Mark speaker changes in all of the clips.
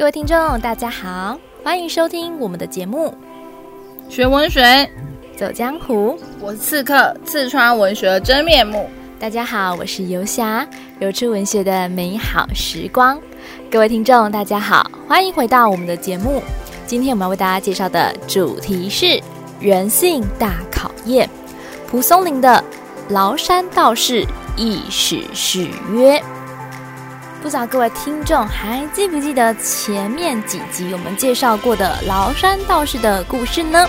Speaker 1: 各位听众，大家好，欢迎收听我们的节目《
Speaker 2: 学文学
Speaker 1: 走江湖》。
Speaker 2: 我是刺客，刺穿文学的真面目。
Speaker 1: 大家好，我是游侠，游出文学的美好时光。各位听众，大家好，欢迎回到我们的节目。今天我们要为大家介绍的主题是人性大考验——蒲松龄的《崂山道士一史誓约》。不知道各位听众还记不记得前面几集我们介绍过的崂山道士的故事呢？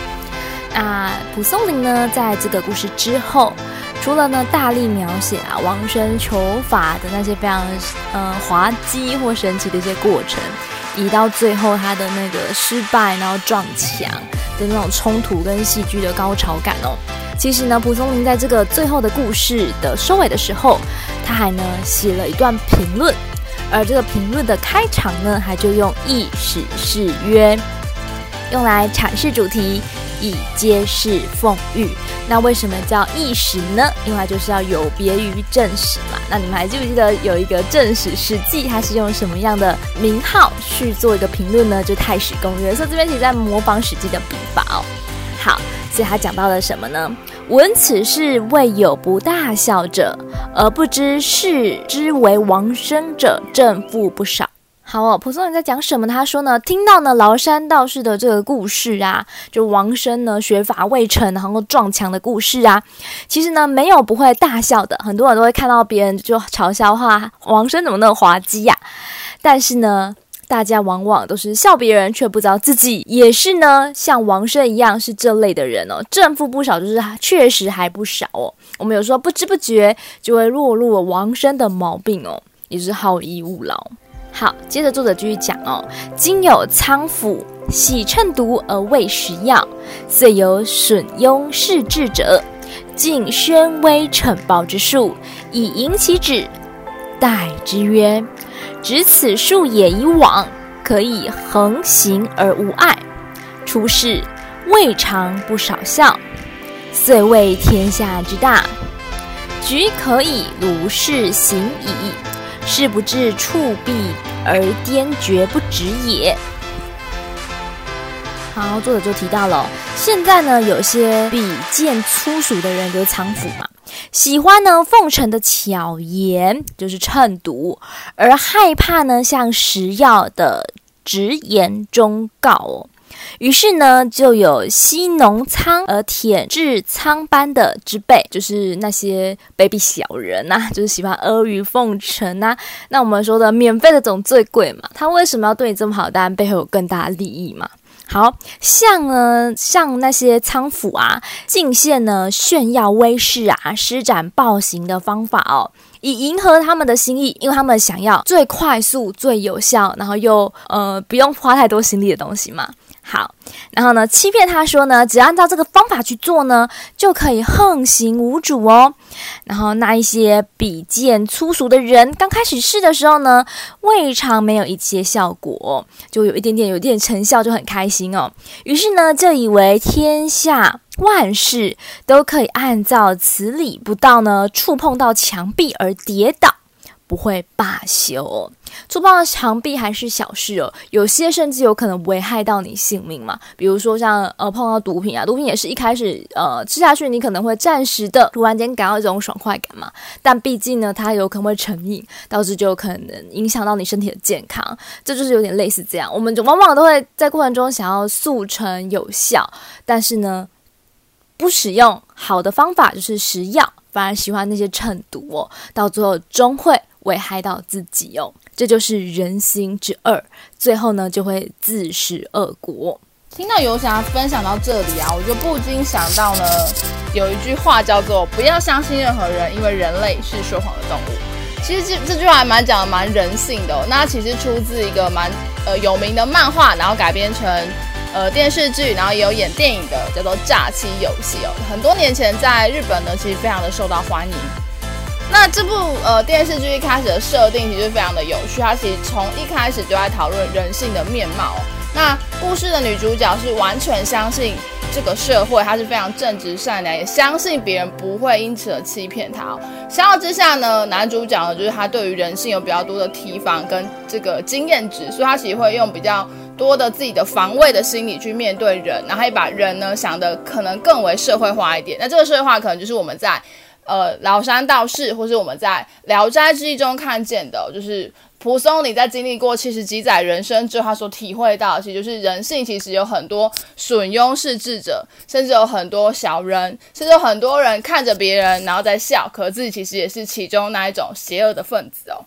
Speaker 1: 那蒲松龄呢，在这个故事之后，除了呢大力描写啊王生求法的那些非常呃滑稽或神奇的一些过程，以到最后他的那个失败然后撞墙的那种冲突跟戏剧的高潮感哦，其实呢蒲松龄在这个最后的故事的收尾的时候，他还呢写了一段评论。而这个评论的开场呢，还就用异史誓约，用来阐释主题，以揭示讽喻。那为什么叫异史呢？因为就是要有别于正史嘛。那你们还记不记得有一个正史《史记》，它是用什么样的名号去做一个评论呢？就《太史公约》。所以这边其实在模仿《史记》的笔法哦。好，所以他讲到了什么呢？闻此事未有不大笑者，而不知是之为王生者，正负不少。好哦，蒲松龄在讲什么？他说呢，听到呢崂山道士的这个故事啊，就王生呢学法未成，然后撞墙的故事啊，其实呢没有不会大笑的，很多人都会看到别人就嘲笑话王生怎么那么滑稽呀，但是呢。大家往往都是笑别人，却不知道自己也是呢，像王生一样是这类的人哦，正负不少，就是确实还不少哦。我们有时候不知不觉就会落入了王生的毛病哦，也是好逸恶劳。好，接着作者继续讲哦，今有仓府喜乘毒而未食药，遂有损庸视智者，尽宣威惩暴之术，以迎其旨，代之曰。执此术也以往，可以横行而无碍。出世未尝不少笑，遂谓天下之大，举可以如是行矣。是不至触壁而颠绝不止也。好，作者就提到了，现在呢，有些比剑粗俗的人，就是仓府嘛。喜欢呢奉承的巧言，就是乘毒，而害怕呢像食药的直言忠告哦。于是呢，就有嬉农仓而舔治仓般的之辈，就是那些卑鄙小人呐、就是喜欢阿谀奉承呐。那我们说的免费的总最贵嘛，他为什么要对你这么好？当然背后有更大的利益嘛。好像呢，像那些仓府啊，进献呢炫耀威势啊，施展暴行的方法哦，以迎合他们的心意，因为他们想要最快速、最有效，然后又呃不用花太多心力的东西嘛。好，然后呢，欺骗他说呢，只要按照这个方法去做呢，就可以横行无阻哦。然后那一些鄙贱粗俗的人，刚开始试的时候呢，未尝没有一些效果，就有一点点，有一点成效，就很开心哦。于是呢，就以为天下万事都可以按照此理不到呢，触碰到墙壁而跌倒。不会罢休哦，触碰到墙壁还是小事哦，有些甚至有可能危害到你性命嘛。比如说像呃碰到毒品啊，毒品也是一开始呃吃下去，你可能会暂时的突然间感到一种爽快感嘛，但毕竟呢，它有可能会成瘾，导致就可能影响到你身体的健康，这就是有点类似这样。我们就往往都会在过程中想要速成有效，但是呢，不使用好的方法就是食药，反而喜欢那些乘毒哦，到最后终会。危害到自己哦，这就是人心之恶，最后呢就会自食恶果。
Speaker 2: 听到游侠分享到这里啊，我就不禁想到呢，有一句话叫做“不要相信任何人，因为人类是说谎的动物”。其实这这句话还蛮讲的蛮人性的。那其实出自一个蛮呃有名的漫画，然后改编成呃电视剧，然后也有演电影的，叫做《诈欺游戏》哦。很多年前在日本呢，其实非常的受到欢迎。那这部呃电视剧一开始的设定其实非常的有趣，它其实从一开始就在讨论人性的面貌。那故事的女主角是完全相信这个社会，她是非常正直善良，也相信别人不会因此而欺骗她。相较之下呢，男主角呢，就是他对于人性有比较多的提防跟这个经验值，所以他其实会用比较多的自己的防卫的心理去面对人，然后也把人呢想的可能更为社会化一点。那这个社会化可能就是我们在呃崂山道士，或是我们在《聊斋志异》中看见的，就是。蒲松龄在经历过七十几载人生之后，他所体会到，其实就是人性其实有很多损庸世智者，甚至有很多小人，甚至有很多人看着别人然后在笑，可自己其实也是其中那一种邪恶的分子哦。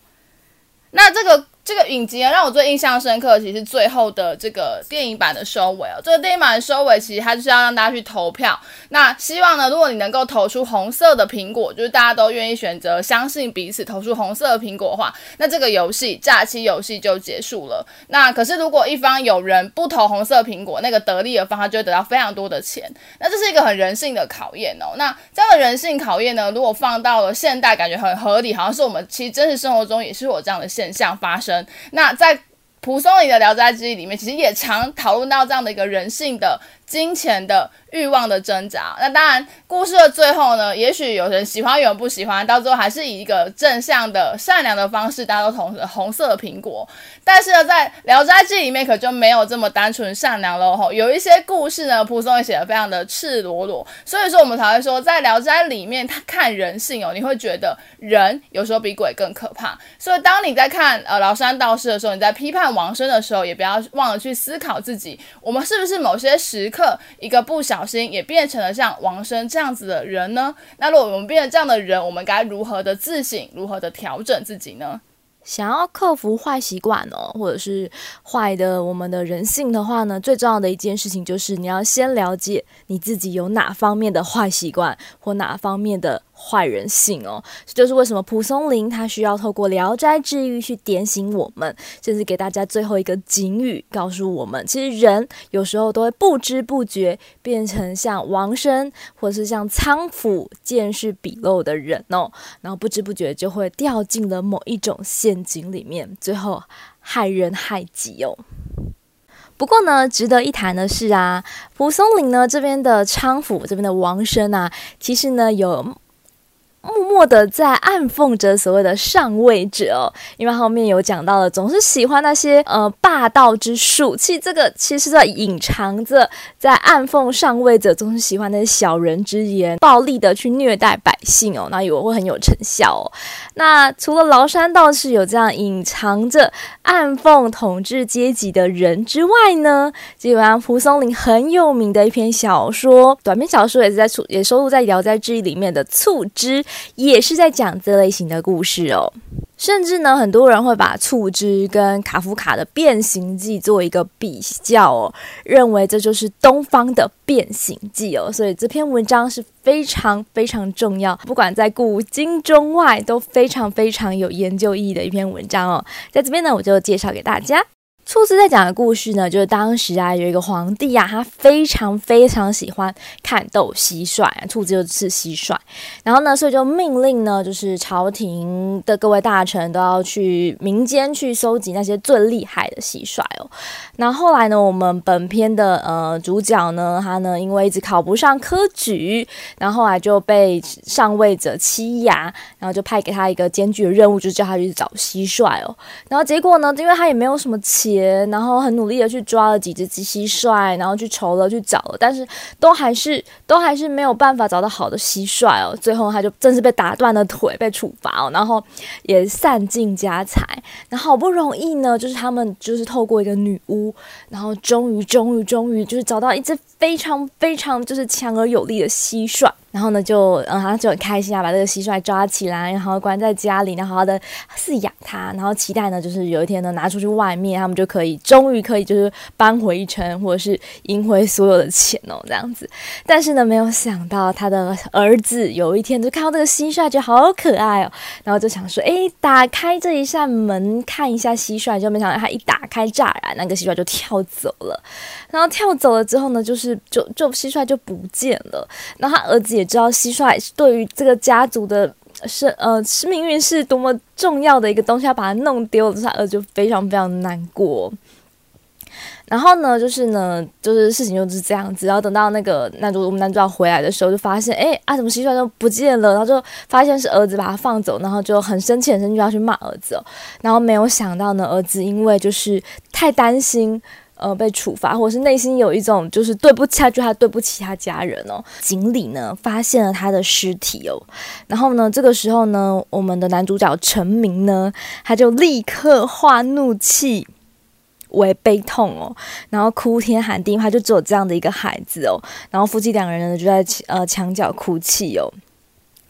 Speaker 2: 那这个。这个影集啊，让我最印象深刻，其实最后的这个电影版的收尾哦。这个电影版的收尾，其实它就是要让大家去投票。那希望呢，如果你能够投出红色的苹果，就是大家都愿意选择相信彼此，投出红色的苹果的话，那这个游戏假期游戏就结束了。那可是如果一方有人不投红色苹果，那个得利的方他就会得到非常多的钱。那这是一个很人性的考验哦。那这样的人性考验呢，如果放到了现代，感觉很合理，好像是我们其实真实生活中也是有这样的现象发生。那在蒲松龄的《聊斋志异》里面，其实也常讨论到这样的一个人性的。金钱的欲望的挣扎，那当然，故事的最后呢，也许有人喜欢，有人不喜欢，到最后还是以一个正向的、善良的方式，大家都同红色的苹果。但是呢，在《聊斋志异》里面可就没有这么单纯善良了吼，有一些故事呢，蒲松龄写的非常的赤裸裸，所以说我们才会说，在《聊斋》里面，他看人性哦，你会觉得人有时候比鬼更可怕。所以当你在看呃崂山道士的时候，你在批判王生的时候，也不要忘了去思考自己，我们是不是某些时刻一个不小心也变成了像王生这样子的人呢？那如果我们变成这样的人，我们该如何的自省，如何的调整自己呢？
Speaker 1: 想要克服坏习惯哦，或者是坏的我们的人性的话呢，最重要的一件事情就是你要先了解你自己有哪方面的坏习惯或哪方面的。坏人性哦，这就是为什么蒲松龄他需要透过《聊斋志异》去点醒我们，甚至给大家最后一个警语，告诉我们，其实人有时候都会不知不觉变成像王生，或是像仓府见识笔陋的人哦，然后不知不觉就会掉进了某一种陷阱里面，最后害人害己哦。不过呢，值得一谈的是啊，蒲松龄呢这边的仓府这边的王生啊，其实呢有。默默的在暗讽着所谓的上位者哦，因为后面有讲到了，总是喜欢那些呃霸道之术。其实这个其实在隐藏着，在暗讽上位者总是喜欢那些小人之言，暴力的去虐待百姓哦，那以为会很有成效哦。那除了崂山道士有这样隐藏着暗讽统治阶级的人之外呢，基本上蒲松龄很有名的一篇小说，短篇小说也是在出也收录在《聊斋志异》里面的《促织》。也是在讲这类型的故事哦，甚至呢，很多人会把《促织》跟卡夫卡的《变形记》做一个比较哦，认为这就是东方的《变形记》哦，所以这篇文章是非常非常重要，不管在古今中外都非常非常有研究意义的一篇文章哦，在这边呢，我就介绍给大家。兔子在讲的故事呢，就是当时啊，有一个皇帝啊，他非常非常喜欢看斗蟋蟀，兔子就是蟋蟀，然后呢，所以就命令呢，就是朝廷的各位大臣都要去民间去收集那些最厉害的蟋蟀哦。那后，来呢，我们本片的呃主角呢，他呢因为一直考不上科举，然后后来就被上位者欺压，然后就派给他一个艰巨的任务，就是叫他去找蟋蟀哦。然后结果呢，因为他也没有什么钱。然后很努力的去抓了几只蟋蟀，然后去筹了去找了，但是都还是都还是没有办法找到好的蟋蟀哦。最后他就真是被打断了腿，被处罚哦，然后也散尽家财。然后好不容易呢，就是他们就是透过一个女巫，然后终于终于终于就是找到一只非常非常就是强而有力的蟋蟀。然后呢，就嗯，他就很开心啊，把这个蟋蟀抓起来，然后关在家里，然后好好的饲养它，然后期待呢，就是有一天呢，拿出去外面，他们就可以终于可以就是扳回一城，或者是赢回所有的钱哦，这样子。但是呢，没有想到他的儿子有一天就看到这个蟋蟀，觉得好可爱哦，然后就想说，哎，打开这一扇门看一下蟋蟀，就没想到他一打开栅栏，那个蟋蟀就跳走了。然后跳走了之后呢，就是就就蟋蟀就不见了。然后他儿子也知道蟋蟀对于这个家族的是呃是命运是多么重要的一个东西，要把它弄丢了，他儿子就非常非常难过。然后呢，就是呢，就是事情就是这样子。然后等到那个男主我们男主角回来的时候，就发现，哎啊，怎么蟋蟀都不见了？然后就发现是儿子把他放走，然后就很生气，很生气，就要去骂儿子。然后没有想到呢，儿子因为就是太担心，呃，被处罚，或是内心有一种就是对不起他，就他对不起他家人哦。井里呢发现了他的尸体哦。然后呢，这个时候呢，我们的男主角陈明呢，他就立刻化怒气。为悲痛哦，然后哭天喊地，他就只有这样的一个孩子哦，然后夫妻两个人呢就在呃墙角哭泣哦，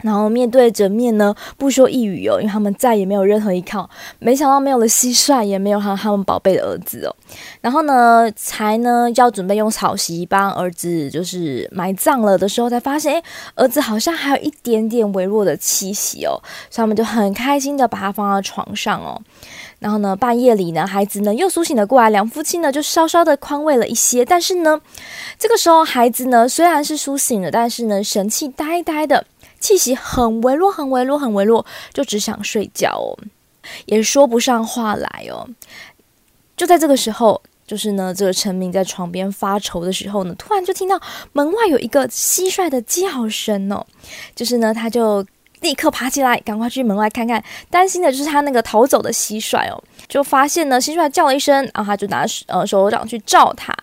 Speaker 1: 然后面对着面呢不说一语哦，因为他们再也没有任何依靠，没想到没有了蟋蟀，也没有他他们宝贝的儿子哦，然后呢才呢要准备用草席帮儿子就是埋葬了的时候，才发现诶儿子好像还有一点点微弱的气息哦，所以他们就很开心的把他放到床上哦。然后呢，半夜里呢，孩子呢又苏醒了过来，两夫妻呢就稍稍的宽慰了一些。但是呢，这个时候孩子呢虽然是苏醒了，但是呢神气呆呆的，气息很微弱，很微弱，很微弱，就只想睡觉哦，也说不上话来哦。就在这个时候，就是呢，这个陈明在床边发愁的时候呢，突然就听到门外有一个蟋蟀的叫声哦，就是呢，他就。立刻爬起来，赶快去门外看看，担心的就是他那个逃走的蟋蟀哦。就发现呢，蟋蟀叫了一声，然后他就拿呃手掌去照它。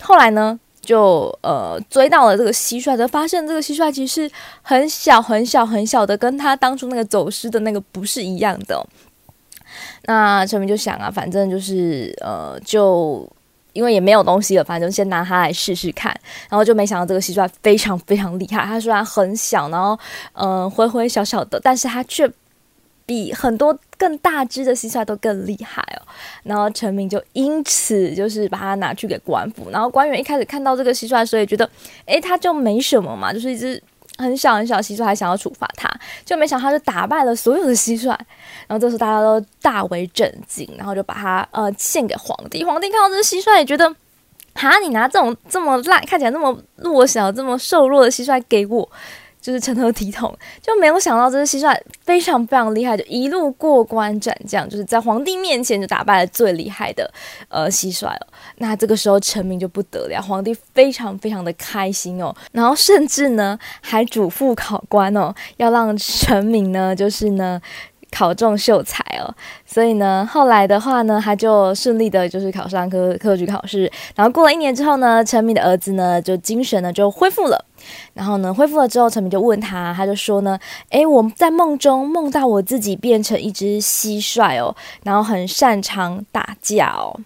Speaker 1: 后来呢，就呃追到了这个蟋蟀，就发现这个蟋蟀其实很小很小很小的，跟他当初那个走失的那个不是一样的。那陈明就想啊，反正就是呃就。因为也没有东西了，反正先拿它来试试看，然后就没想到这个蟋蟀非常非常厉害。它虽然很小，然后嗯、呃、灰灰小小的，但是它却比很多更大只的蟋蟀都更厉害哦。然后陈明就因此就是把它拿去给官府，然后官员一开始看到这个蟋蟀，所以觉得诶，它就没什么嘛，就是一只。很小很小的蟋蟀还想要处罚他，就没想到他就打败了所有的蟋蟀，然后这时候大家都大为震惊，然后就把它呃献给皇帝。皇帝看到这蟋蟀也觉得，哈，你拿这种这么烂、看起来那么弱小、这么瘦弱的蟋蟀给我。就是成何体统，就没有想到这只蟋蟀非常非常厉害，就一路过关斩将，就是在皇帝面前就打败了最厉害的呃蟋蟀哦。那这个时候臣民就不得了，皇帝非常非常的开心哦，然后甚至呢还嘱咐考官哦，要让臣民呢就是呢。考中秀才哦，所以呢，后来的话呢，他就顺利的，就是考上科科举考试。然后过了一年之后呢，陈明的儿子呢，就精神呢就恢复了。然后呢，恢复了之后，陈明就问他，他就说呢，诶，我在梦中梦到我自己变成一只蟋蟀哦，然后很擅长打架哦，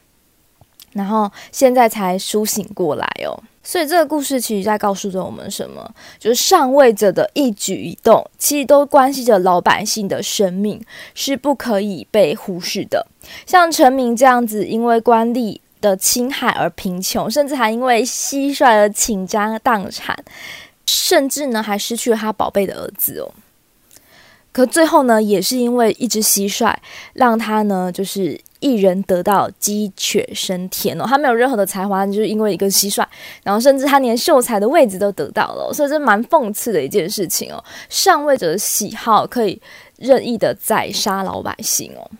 Speaker 1: 然后现在才苏醒过来哦。所以这个故事其实在告诉着我们什么？就是上位者的一举一动，其实都关系着老百姓的生命，是不可以被忽视的。像陈明这样子，因为官吏的侵害而贫穷，甚至还因为蟋蟀而倾家荡产，甚至呢还失去了他宝贝的儿子哦。可最后呢，也是因为一只蟋蟀，让他呢就是。一人得道，鸡犬升天哦。他没有任何的才华，就是因为一个蟋蟀，然后甚至他连秀才的位置都得到了，所以这蛮讽刺的一件事情哦。上位者的喜好可以任意的宰杀老百姓哦。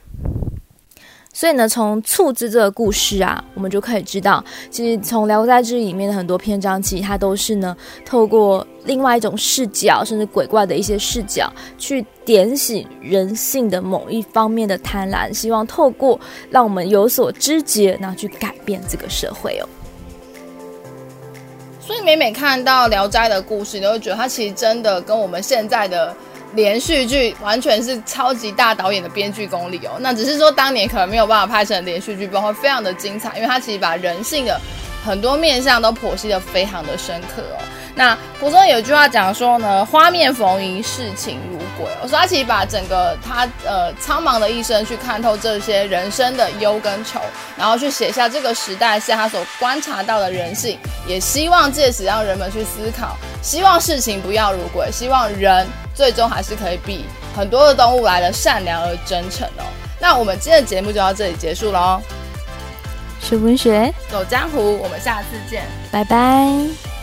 Speaker 1: 所以呢，从促织这个故事啊，我们就可以知道，其实从《聊斋志异》里面的很多篇章，其实它都是呢，透过另外一种视角，甚至鬼怪的一些视角，去点醒人性的某一方面的贪婪，希望透过让我们有所知觉，然后去改变这个社会哦。
Speaker 2: 所以每每看到《聊斋》的故事，你都会觉得它其实真的跟我们现在的。连续剧完全是超级大导演的编剧功力哦，那只是说当年可能没有办法拍成连续剧，不然会非常的精彩，因为他其实把人性的很多面向都剖析得非常的深刻哦。那蒲松有句话讲说呢，花面逢迎，视情如鬼哦，说他其实把整个他呃苍茫的一生去看透这些人生的忧跟愁，然后去写下这个时代下他所观察到的人性，也希望借此让人们去思考，希望事情不要如鬼，希望人。最终还是可以比很多的动物来的善良而真诚哦。那我们今天的节目就到这里结束喽。
Speaker 1: 学文学，
Speaker 2: 走江湖，我们下次见，
Speaker 1: 拜拜。